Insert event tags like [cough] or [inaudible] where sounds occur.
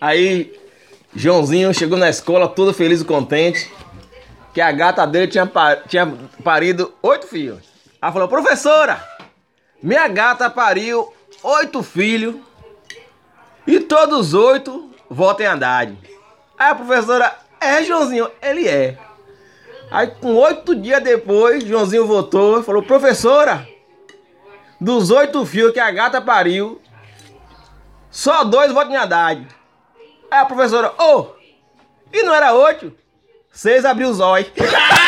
Aí, Joãozinho chegou na escola todo feliz e contente. Que a gata dele tinha, pa- tinha parido oito filhos. Ela falou, professora, minha gata pariu oito filhos e todos os oito votam em Haddad. Aí a professora, é Joãozinho, ele é. Aí com oito dias depois, Joãozinho voltou e falou, professora, dos oito fios que a gata pariu, só dois votam em Haddad. Aí a professora, ô, e não era oito? Seis abriu os olhos. [laughs]